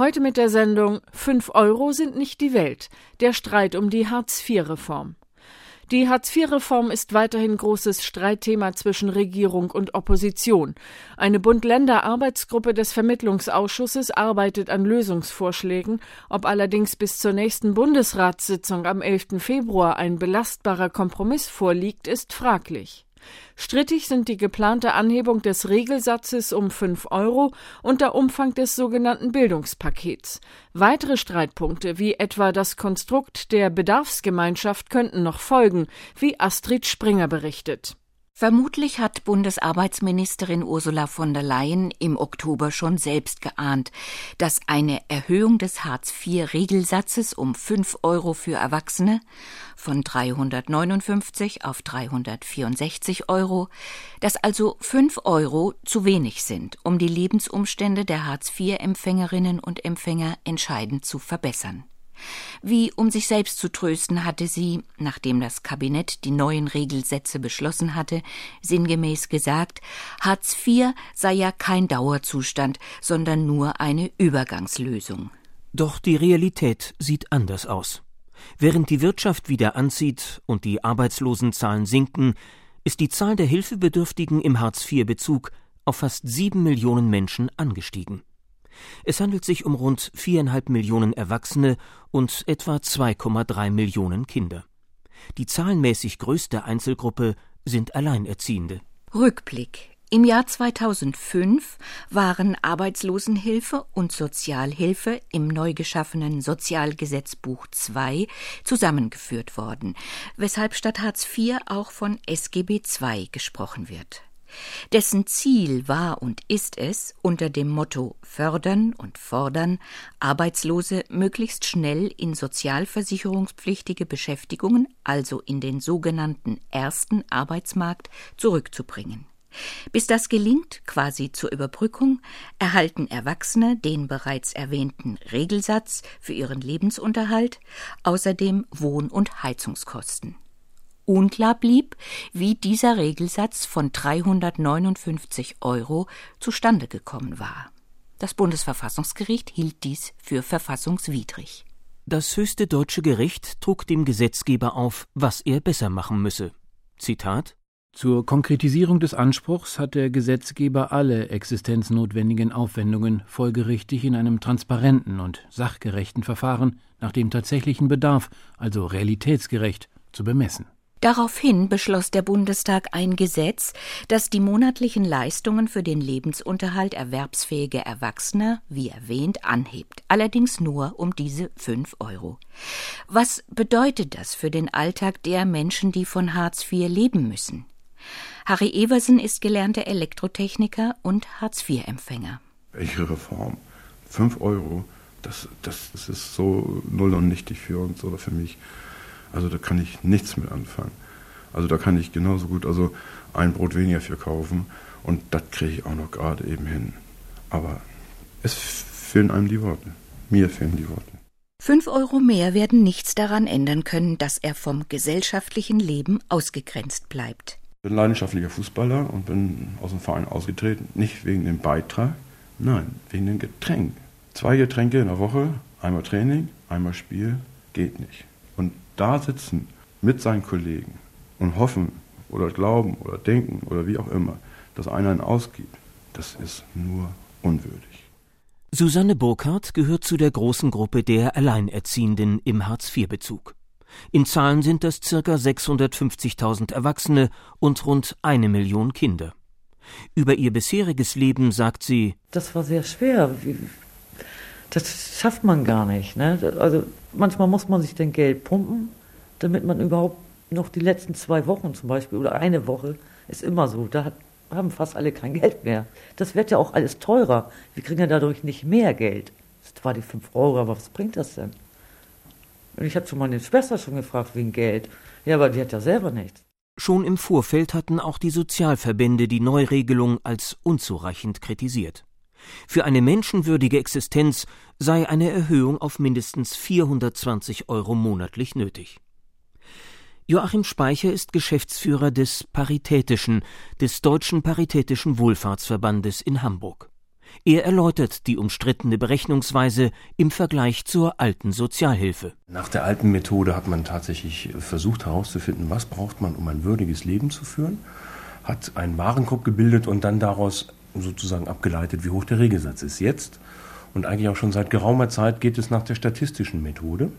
Heute mit der Sendung 5 Euro sind nicht die Welt. Der Streit um die Hartz-IV-Reform. Die Hartz-IV-Reform ist weiterhin großes Streitthema zwischen Regierung und Opposition. Eine Bund-Länder-Arbeitsgruppe des Vermittlungsausschusses arbeitet an Lösungsvorschlägen. Ob allerdings bis zur nächsten Bundesratssitzung am 11. Februar ein belastbarer Kompromiss vorliegt, ist fraglich. Strittig sind die geplante Anhebung des Regelsatzes um 5 Euro und der Umfang des sogenannten Bildungspakets. Weitere Streitpunkte, wie etwa das Konstrukt der Bedarfsgemeinschaft, könnten noch folgen, wie Astrid Springer berichtet. Vermutlich hat Bundesarbeitsministerin Ursula von der Leyen im Oktober schon selbst geahnt, dass eine Erhöhung des Hartz-IV-Regelsatzes um 5 Euro für Erwachsene von 359 auf 364 Euro, dass also 5 Euro zu wenig sind, um die Lebensumstände der Hartz-IV-Empfängerinnen und Empfänger entscheidend zu verbessern. Wie um sich selbst zu trösten, hatte sie, nachdem das Kabinett die neuen Regelsätze beschlossen hatte, sinngemäß gesagt, Hartz IV sei ja kein Dauerzustand, sondern nur eine Übergangslösung. Doch die Realität sieht anders aus. Während die Wirtschaft wieder anzieht und die Arbeitslosenzahlen sinken, ist die Zahl der Hilfebedürftigen im Hartz-IV-Bezug auf fast sieben Millionen Menschen angestiegen. Es handelt sich um rund viereinhalb Millionen Erwachsene und etwa 2,3 Millionen Kinder. Die zahlenmäßig größte Einzelgruppe sind Alleinerziehende. Rückblick. Im Jahr 2005 waren Arbeitslosenhilfe und Sozialhilfe im neu geschaffenen Sozialgesetzbuch II zusammengeführt worden, weshalb statt Hartz IV auch von SGB II gesprochen wird. Dessen Ziel war und ist es, unter dem Motto Fördern und Fordern Arbeitslose möglichst schnell in sozialversicherungspflichtige Beschäftigungen, also in den sogenannten ersten Arbeitsmarkt, zurückzubringen. Bis das gelingt, quasi zur Überbrückung, erhalten Erwachsene den bereits erwähnten Regelsatz für ihren Lebensunterhalt, außerdem Wohn- und Heizungskosten. Unklar blieb, wie dieser Regelsatz von 359 Euro zustande gekommen war. Das Bundesverfassungsgericht hielt dies für verfassungswidrig. Das höchste deutsche Gericht trug dem Gesetzgeber auf, was er besser machen müsse. Zitat Zur Konkretisierung des Anspruchs hat der Gesetzgeber alle existenznotwendigen Aufwendungen folgerichtig in einem transparenten und sachgerechten Verfahren nach dem tatsächlichen Bedarf, also realitätsgerecht, zu bemessen. Daraufhin beschloss der Bundestag ein Gesetz, das die monatlichen Leistungen für den Lebensunterhalt erwerbsfähiger Erwachsener, wie erwähnt, anhebt, allerdings nur um diese fünf Euro. Was bedeutet das für den Alltag der Menschen, die von Hartz IV leben müssen? Harry Eversen ist gelernter Elektrotechniker und Hartz-IV-Empfänger. Welche Reform? Fünf Euro, das, das, das ist so null und nichtig für uns oder für mich. Also da kann ich nichts mit anfangen. Also da kann ich genauso gut also ein Brot weniger für kaufen und das kriege ich auch noch gerade eben hin. Aber es fehlen einem die Worte. Mir fehlen die Worte. Fünf Euro mehr werden nichts daran ändern können, dass er vom gesellschaftlichen Leben ausgegrenzt bleibt. Ich bin leidenschaftlicher Fußballer und bin aus dem Verein ausgetreten, nicht wegen dem Beitrag, nein, wegen dem Getränk. Zwei Getränke in der Woche, einmal Training, einmal Spiel, geht nicht. Da sitzen mit seinen Kollegen und hoffen oder glauben oder denken oder wie auch immer, dass einer ihn ausgibt, das ist nur unwürdig. Susanne Burkhardt gehört zu der großen Gruppe der Alleinerziehenden im Hartz-IV-Bezug. In Zahlen sind das circa 650.000 Erwachsene und rund eine Million Kinder. Über ihr bisheriges Leben sagt sie: Das war sehr schwer. Das schafft man gar nicht. Ne? Also manchmal muss man sich dann Geld pumpen, damit man überhaupt noch die letzten zwei Wochen zum Beispiel oder eine Woche ist immer so. Da hat, haben fast alle kein Geld mehr. Das wird ja auch alles teurer. Wir kriegen ja dadurch nicht mehr Geld. Das ist zwar die 5 Euro, aber was bringt das denn? Und ich habe schon meine Schwester schon gefragt wegen Geld. Ja, aber die hat ja selber nichts. Schon im Vorfeld hatten auch die Sozialverbände die Neuregelung als unzureichend kritisiert. Für eine menschenwürdige Existenz sei eine Erhöhung auf mindestens 420 Euro monatlich nötig. Joachim Speicher ist Geschäftsführer des Paritätischen, des Deutschen Paritätischen Wohlfahrtsverbandes in Hamburg. Er erläutert die umstrittene Berechnungsweise im Vergleich zur alten Sozialhilfe. Nach der alten Methode hat man tatsächlich versucht herauszufinden, was braucht man, um ein würdiges Leben zu führen, hat einen Warenkorb gebildet und dann daraus sozusagen abgeleitet, wie hoch der Regelsatz ist. Jetzt und eigentlich auch schon seit geraumer Zeit geht es nach der statistischen Methode.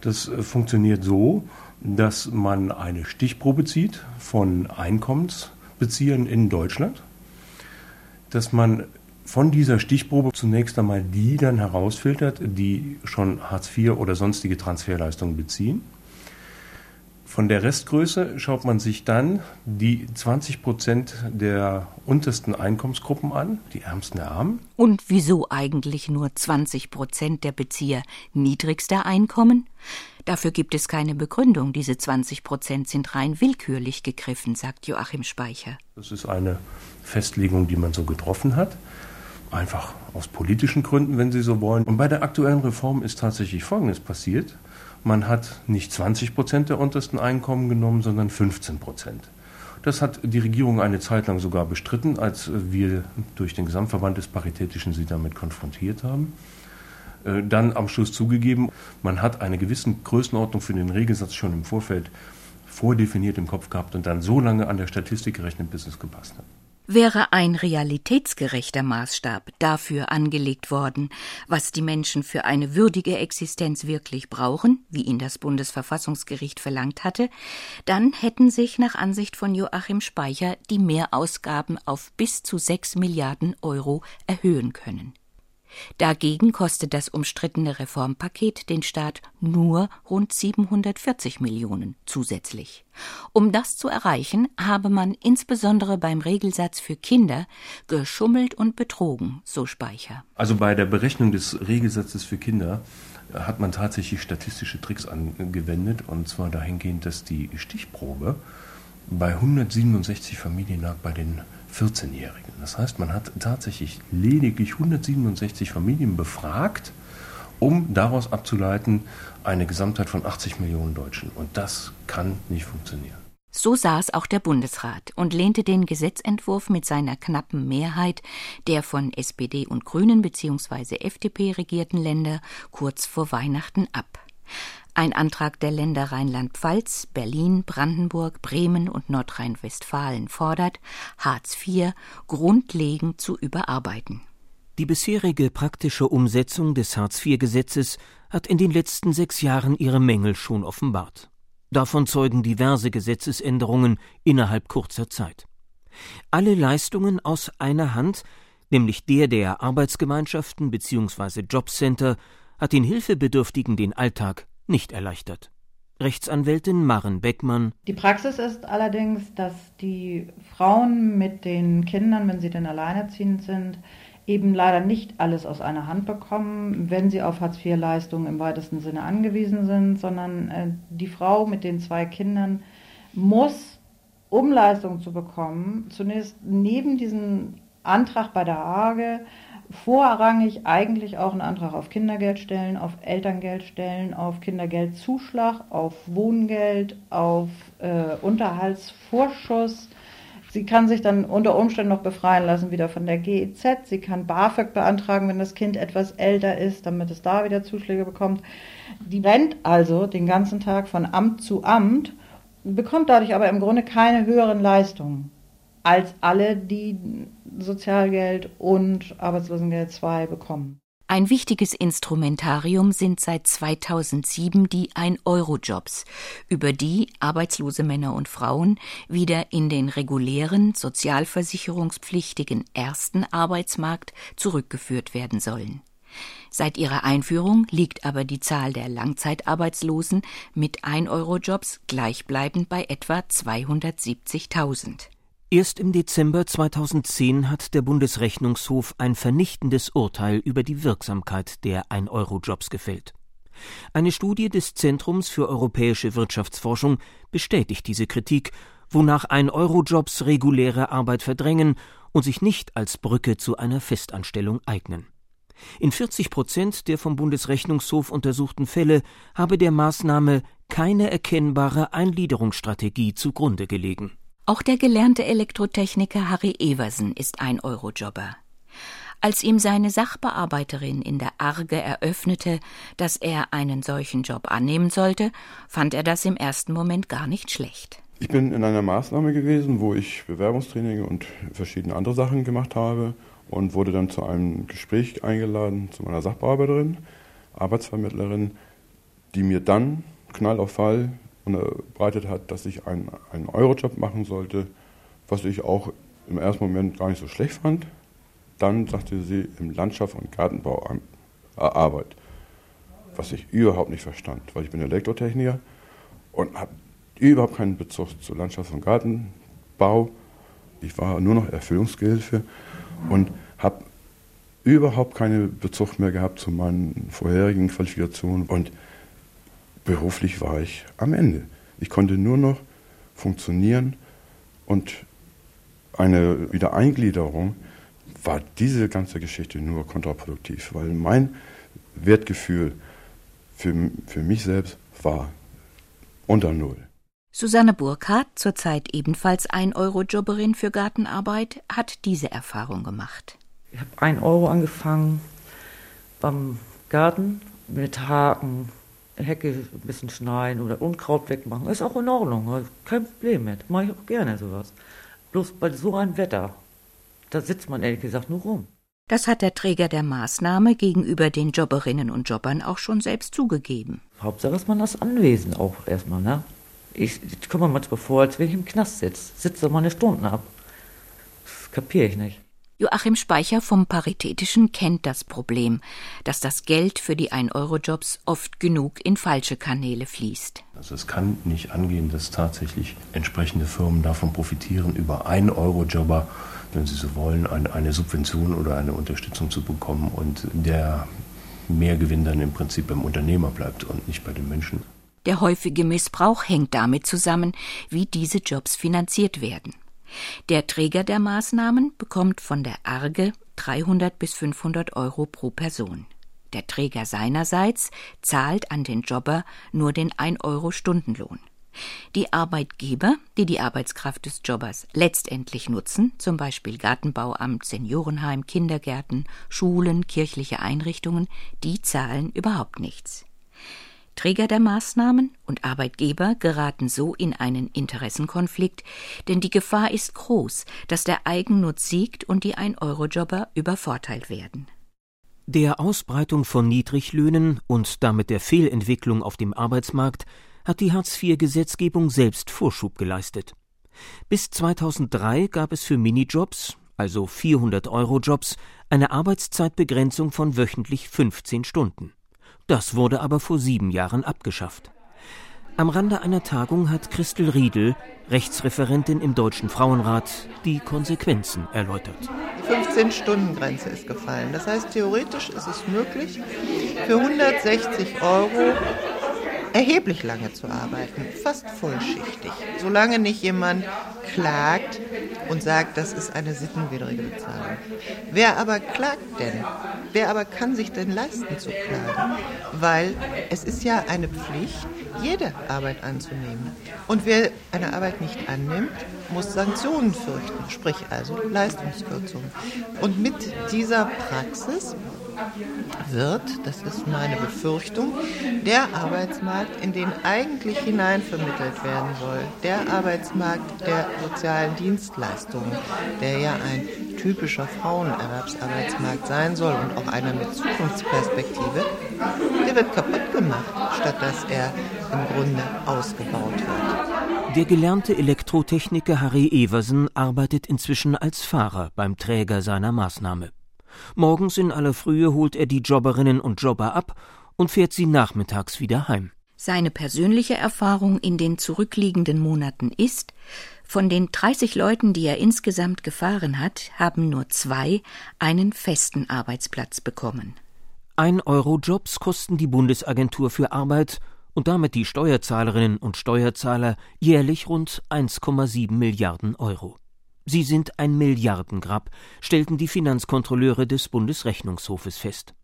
Das äh, funktioniert so, dass man eine Stichprobe zieht von Einkommensbeziehern in Deutschland, dass man von dieser Stichprobe zunächst einmal die dann herausfiltert, die schon Hartz IV oder sonstige Transferleistungen beziehen. Von der Restgröße schaut man sich dann die 20 Prozent der untersten Einkommensgruppen an, die ärmsten der Armen. Und wieso eigentlich nur 20 Prozent der Bezieher niedrigster Einkommen? Dafür gibt es keine Begründung. Diese 20 Prozent sind rein willkürlich gegriffen, sagt Joachim Speicher. Das ist eine Festlegung, die man so getroffen hat. Einfach aus politischen Gründen, wenn Sie so wollen. Und bei der aktuellen Reform ist tatsächlich Folgendes passiert. Man hat nicht 20 Prozent der untersten Einkommen genommen, sondern 15 Prozent. Das hat die Regierung eine Zeit lang sogar bestritten, als wir durch den Gesamtverband des Paritätischen sie damit konfrontiert haben. Äh, dann am Schluss zugegeben, man hat eine gewisse Größenordnung für den Regelsatz schon im Vorfeld vordefiniert im Kopf gehabt und dann so lange an der Statistik gerechnet, bis es gepasst hat wäre ein realitätsgerechter Maßstab dafür angelegt worden, was die Menschen für eine würdige Existenz wirklich brauchen, wie ihn das Bundesverfassungsgericht verlangt hatte, dann hätten sich nach Ansicht von Joachim Speicher die Mehrausgaben auf bis zu sechs Milliarden Euro erhöhen können. Dagegen kostet das umstrittene Reformpaket den Staat nur rund 740 Millionen zusätzlich. Um das zu erreichen, habe man insbesondere beim Regelsatz für Kinder geschummelt und betrogen, so Speicher. Also bei der Berechnung des Regelsatzes für Kinder hat man tatsächlich statistische Tricks angewendet, und zwar dahingehend, dass die Stichprobe bei 167 Familien lag bei den 14-Jährigen. Das heißt, man hat tatsächlich lediglich 167 Familien befragt, um daraus abzuleiten eine Gesamtheit von 80 Millionen Deutschen. Und das kann nicht funktionieren. So saß auch der Bundesrat und lehnte den Gesetzentwurf mit seiner knappen Mehrheit der von SPD und Grünen bzw. FDP regierten Länder kurz vor Weihnachten ab. Ein Antrag der Länder Rheinland-Pfalz, Berlin, Brandenburg, Bremen und Nordrhein-Westfalen fordert, Hartz IV grundlegend zu überarbeiten. Die bisherige praktische Umsetzung des Hartz-IV-Gesetzes hat in den letzten sechs Jahren ihre Mängel schon offenbart. Davon zeugen diverse Gesetzesänderungen innerhalb kurzer Zeit. Alle Leistungen aus einer Hand, nämlich der der Arbeitsgemeinschaften bzw. Jobcenter, hat den Hilfebedürftigen den Alltag nicht erleichtert. Rechtsanwältin Maren Beckmann. Die Praxis ist allerdings, dass die Frauen mit den Kindern, wenn sie denn alleinerziehend sind, eben leider nicht alles aus einer Hand bekommen, wenn sie auf Hartz-IV-Leistungen im weitesten Sinne angewiesen sind, sondern äh, die Frau mit den zwei Kindern muss, um Leistungen zu bekommen, zunächst neben diesem Antrag bei der Arge vorrangig eigentlich auch einen Antrag auf Kindergeld stellen, auf Elterngeld stellen, auf Kindergeldzuschlag, auf Wohngeld, auf äh, Unterhaltsvorschuss. Sie kann sich dann unter Umständen noch befreien lassen wieder von der GEZ. Sie kann BAföG beantragen, wenn das Kind etwas älter ist, damit es da wieder Zuschläge bekommt. Die rennt also den ganzen Tag von Amt zu Amt, bekommt dadurch aber im Grunde keine höheren Leistungen als alle, die Sozialgeld und Arbeitslosengeld 2 bekommen. Ein wichtiges Instrumentarium sind seit 2007 die Ein-Euro-Jobs, über die arbeitslose Männer und Frauen wieder in den regulären, sozialversicherungspflichtigen ersten Arbeitsmarkt zurückgeführt werden sollen. Seit ihrer Einführung liegt aber die Zahl der Langzeitarbeitslosen mit Ein-Euro-Jobs gleichbleibend bei etwa 270.000. Erst im Dezember 2010 hat der Bundesrechnungshof ein vernichtendes Urteil über die Wirksamkeit der 1-Euro-Jobs gefällt. Eine Studie des Zentrums für europäische Wirtschaftsforschung bestätigt diese Kritik, wonach 1-Euro-Jobs reguläre Arbeit verdrängen und sich nicht als Brücke zu einer Festanstellung eignen. In 40 Prozent der vom Bundesrechnungshof untersuchten Fälle habe der Maßnahme keine erkennbare Eingliederungsstrategie zugrunde gelegen. Auch der gelernte Elektrotechniker Harry Eversen ist ein Eurojobber. Als ihm seine Sachbearbeiterin in der Arge eröffnete, dass er einen solchen Job annehmen sollte, fand er das im ersten Moment gar nicht schlecht. Ich bin in einer Maßnahme gewesen, wo ich Bewerbungstraining und verschiedene andere Sachen gemacht habe und wurde dann zu einem Gespräch eingeladen zu meiner Sachbearbeiterin, Arbeitsvermittlerin, die mir dann Knall auf Fall unterbreitet hat, dass ich einen, einen Eurojob machen sollte, was ich auch im ersten Moment gar nicht so schlecht fand. Dann sagte sie im Landschafts- und Gartenbau äh, Arbeit, was ich überhaupt nicht verstand, weil ich bin Elektrotechniker und habe überhaupt keinen Bezug zu Landschafts- und Gartenbau. Ich war nur noch Erfüllungsgehilfe und habe überhaupt keinen Bezug mehr gehabt zu meinen vorherigen Qualifikationen und beruflich war ich am Ende. Ich konnte nur noch funktionieren und eine Wiedereingliederung war diese ganze Geschichte nur kontraproduktiv, weil mein Wertgefühl für, für mich selbst war unter Null. Susanne Burkhardt, zurzeit ebenfalls 1-Euro-Jobberin für Gartenarbeit, hat diese Erfahrung gemacht. Ich habe 1 Euro angefangen beim Garten mit Haken, Hecke ein bisschen schneiden oder Unkraut wegmachen. Ist auch in Ordnung, kein Problem mit. Mache ich auch gerne sowas. Bloß bei so einem Wetter, da sitzt man ehrlich gesagt nur rum. Das hat der Träger der Maßnahme gegenüber den Jobberinnen und Jobbern auch schon selbst zugegeben. Hauptsache ist man das Anwesen auch erstmal, ne? Ich, ich komme mir manchmal vor, als wenn ich im Knast sitze. Sitze meine Stunden ab. Das kapiere ich nicht. Joachim Speicher vom Paritätischen kennt das Problem, dass das Geld für die 1-Euro-Jobs oft genug in falsche Kanäle fließt. Also es kann nicht angehen, dass tatsächlich entsprechende Firmen davon profitieren, über 1-Euro-Jobber, wenn sie so wollen, eine Subvention oder eine Unterstützung zu bekommen und der Mehrgewinn dann im Prinzip beim Unternehmer bleibt und nicht bei den Menschen. Der häufige Missbrauch hängt damit zusammen, wie diese Jobs finanziert werden. Der Träger der Maßnahmen bekommt von der Arge 300 bis 500 Euro pro Person. Der Träger seinerseits zahlt an den Jobber nur den 1 Euro Stundenlohn. Die Arbeitgeber, die die Arbeitskraft des Jobbers letztendlich nutzen, zum Beispiel Gartenbauamt, Seniorenheim, Kindergärten, Schulen, kirchliche Einrichtungen, die zahlen überhaupt nichts. Träger der Maßnahmen und Arbeitgeber geraten so in einen Interessenkonflikt, denn die Gefahr ist groß, dass der Eigennutz siegt und die Ein-Euro-Jobber übervorteilt werden. Der Ausbreitung von Niedriglöhnen und damit der Fehlentwicklung auf dem Arbeitsmarkt hat die Hartz-IV-Gesetzgebung selbst Vorschub geleistet. Bis 2003 gab es für Minijobs, also 400-Euro-Jobs, eine Arbeitszeitbegrenzung von wöchentlich 15 Stunden. Das wurde aber vor sieben Jahren abgeschafft. Am Rande einer Tagung hat Christel Riedel, Rechtsreferentin im Deutschen Frauenrat, die Konsequenzen erläutert. Die 15-Stunden-Grenze ist gefallen. Das heißt, theoretisch ist es möglich, für 160 Euro erheblich lange zu arbeiten, fast vollschichtig. Solange nicht jemand klagt und sagt, das ist eine sittenwidrige Bezahlung. Wer aber klagt denn? Wer aber kann sich denn leisten zu klagen? Weil es ist ja eine Pflicht, jede Arbeit anzunehmen. Und wer eine Arbeit nicht annimmt, muss Sanktionen fürchten, sprich also Leistungskürzungen. Und mit dieser Praxis wird, das ist meine Befürchtung, der Arbeitsmarkt, in den eigentlich hineinvermittelt werden soll, der Arbeitsmarkt der sozialen Dienstleistungen, der ja ein typischer Frauenerwerbsarbeitsmarkt sein soll und auch einer mit Zukunftsperspektive, der wird kaputt gemacht, statt dass er im Grunde ausgebaut wird. Der gelernte Elektrotechniker Harry Eversen arbeitet inzwischen als Fahrer beim Träger seiner Maßnahme. Morgens in aller Frühe holt er die Jobberinnen und Jobber ab und fährt sie nachmittags wieder heim. Seine persönliche Erfahrung in den zurückliegenden Monaten ist, von den 30 Leuten, die er insgesamt gefahren hat, haben nur zwei einen festen Arbeitsplatz bekommen. Ein Euro Jobs kosten die Bundesagentur für Arbeit und damit die Steuerzahlerinnen und Steuerzahler jährlich rund 1,7 Milliarden Euro. Sie sind ein Milliardengrab, stellten die Finanzkontrolleure des Bundesrechnungshofes fest.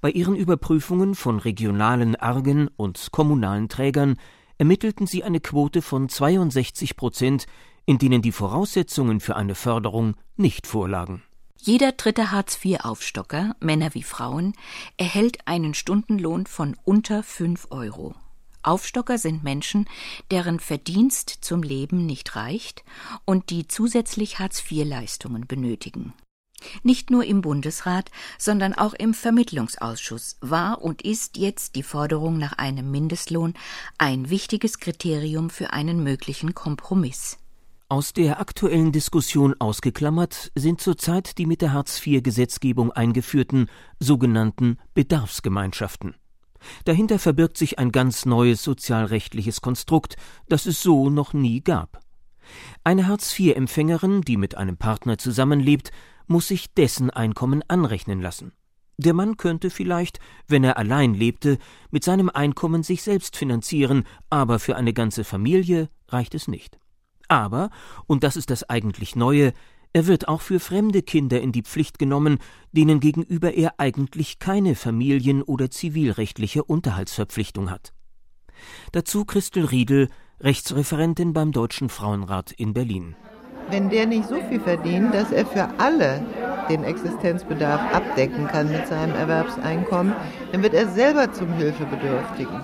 Bei ihren Überprüfungen von regionalen Argen und kommunalen Trägern ermittelten sie eine Quote von 62 Prozent, in denen die Voraussetzungen für eine Förderung nicht vorlagen. Jeder dritte Hartz-IV-Aufstocker, Männer wie Frauen, erhält einen Stundenlohn von unter fünf Euro. Aufstocker sind Menschen, deren Verdienst zum Leben nicht reicht und die zusätzlich Hartz-IV-Leistungen benötigen. Nicht nur im Bundesrat, sondern auch im Vermittlungsausschuss war und ist jetzt die Forderung nach einem Mindestlohn ein wichtiges Kriterium für einen möglichen Kompromiss. Aus der aktuellen Diskussion ausgeklammert sind zurzeit die mit der Hartz-IV-Gesetzgebung eingeführten sogenannten Bedarfsgemeinschaften. Dahinter verbirgt sich ein ganz neues sozialrechtliches Konstrukt, das es so noch nie gab. Eine Hartz-IV-Empfängerin, die mit einem Partner zusammenlebt, muss sich dessen Einkommen anrechnen lassen. Der Mann könnte vielleicht, wenn er allein lebte, mit seinem Einkommen sich selbst finanzieren, aber für eine ganze Familie reicht es nicht. Aber, und das ist das eigentlich Neue, er wird auch für fremde Kinder in die Pflicht genommen, denen gegenüber er eigentlich keine familien- oder zivilrechtliche Unterhaltsverpflichtung hat. Dazu Christel Riedel, Rechtsreferentin beim Deutschen Frauenrat in Berlin. Wenn der nicht so viel verdient, dass er für alle den Existenzbedarf abdecken kann mit seinem Erwerbseinkommen, dann wird er selber zum Hilfebedürftigen.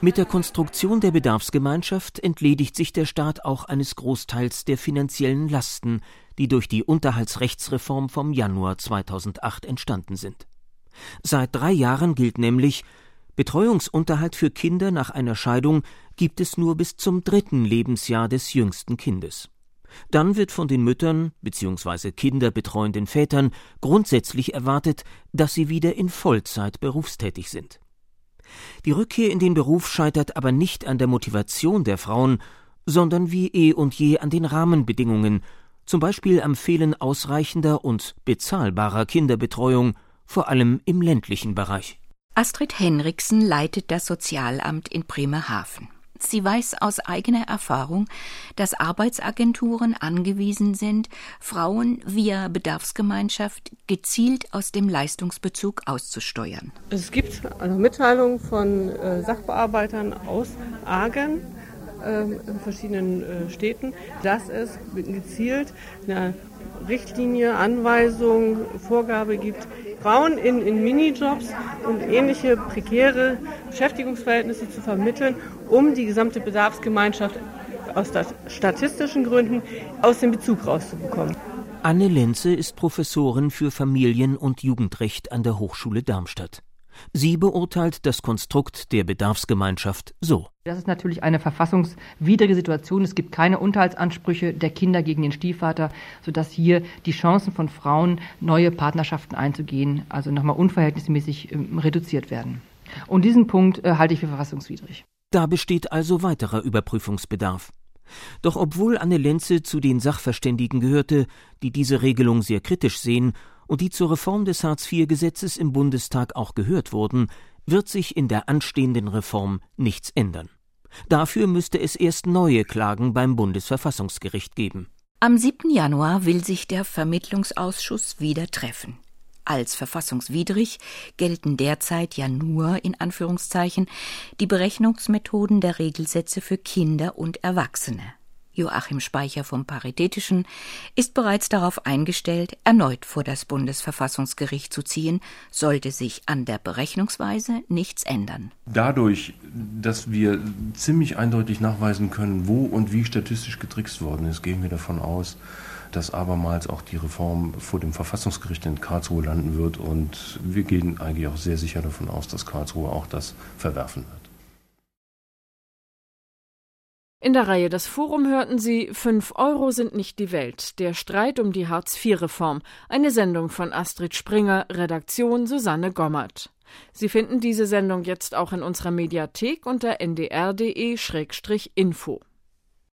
Mit der Konstruktion der Bedarfsgemeinschaft entledigt sich der Staat auch eines Großteils der finanziellen Lasten, die durch die Unterhaltsrechtsreform vom Januar 2008 entstanden sind. Seit drei Jahren gilt nämlich, Betreuungsunterhalt für Kinder nach einer Scheidung gibt es nur bis zum dritten Lebensjahr des jüngsten Kindes. Dann wird von den Müttern bzw. kinderbetreuenden Vätern grundsätzlich erwartet, dass sie wieder in Vollzeit berufstätig sind. Die Rückkehr in den Beruf scheitert aber nicht an der Motivation der Frauen, sondern wie eh und je an den Rahmenbedingungen, zum Beispiel am Fehlen ausreichender und bezahlbarer Kinderbetreuung, vor allem im ländlichen Bereich. Astrid Henriksen leitet das Sozialamt in Bremerhaven. Sie weiß aus eigener Erfahrung, dass Arbeitsagenturen angewiesen sind, Frauen via Bedarfsgemeinschaft gezielt aus dem Leistungsbezug auszusteuern. Es gibt eine Mitteilung von äh, Sachbearbeitern aus Agen äh, in verschiedenen äh, Städten, dass es gezielt eine Richtlinie, Anweisung, Vorgabe gibt, Frauen in, in Minijobs und ähnliche prekäre Beschäftigungsverhältnisse zu vermitteln, um die gesamte Bedarfsgemeinschaft aus statistischen Gründen aus dem Bezug rauszubekommen. Anne Lenze ist Professorin für Familien- und Jugendrecht an der Hochschule Darmstadt. Sie beurteilt das Konstrukt der Bedarfsgemeinschaft so. Das ist natürlich eine verfassungswidrige Situation. Es gibt keine Unterhaltsansprüche der Kinder gegen den Stiefvater, sodass hier die Chancen von Frauen, neue Partnerschaften einzugehen, also nochmal unverhältnismäßig äh, reduziert werden. Und diesen Punkt äh, halte ich für verfassungswidrig. Da besteht also weiterer Überprüfungsbedarf. Doch obwohl Anne Lenze zu den Sachverständigen gehörte, die diese Regelung sehr kritisch sehen und die zur Reform des Hartz-IV-Gesetzes im Bundestag auch gehört wurden, wird sich in der anstehenden Reform nichts ändern. Dafür müsste es erst neue Klagen beim Bundesverfassungsgericht geben. Am 7. Januar will sich der Vermittlungsausschuss wieder treffen. Als verfassungswidrig gelten derzeit ja nur in Anführungszeichen die Berechnungsmethoden der Regelsätze für Kinder und Erwachsene. Joachim Speicher vom Paritätischen ist bereits darauf eingestellt, erneut vor das Bundesverfassungsgericht zu ziehen, sollte sich an der Berechnungsweise nichts ändern. Dadurch, dass wir ziemlich eindeutig nachweisen können, wo und wie statistisch getrickst worden ist, gehen wir davon aus, dass abermals auch die Reform vor dem Verfassungsgericht in Karlsruhe landen wird. Und wir gehen eigentlich auch sehr sicher davon aus, dass Karlsruhe auch das verwerfen wird. In der Reihe Das Forum hörten Sie Fünf Euro sind nicht die Welt. Der Streit um die Hartz-IV-Reform. Eine Sendung von Astrid Springer, Redaktion Susanne Gommert. Sie finden diese Sendung jetzt auch in unserer Mediathek unter ndr.de-info.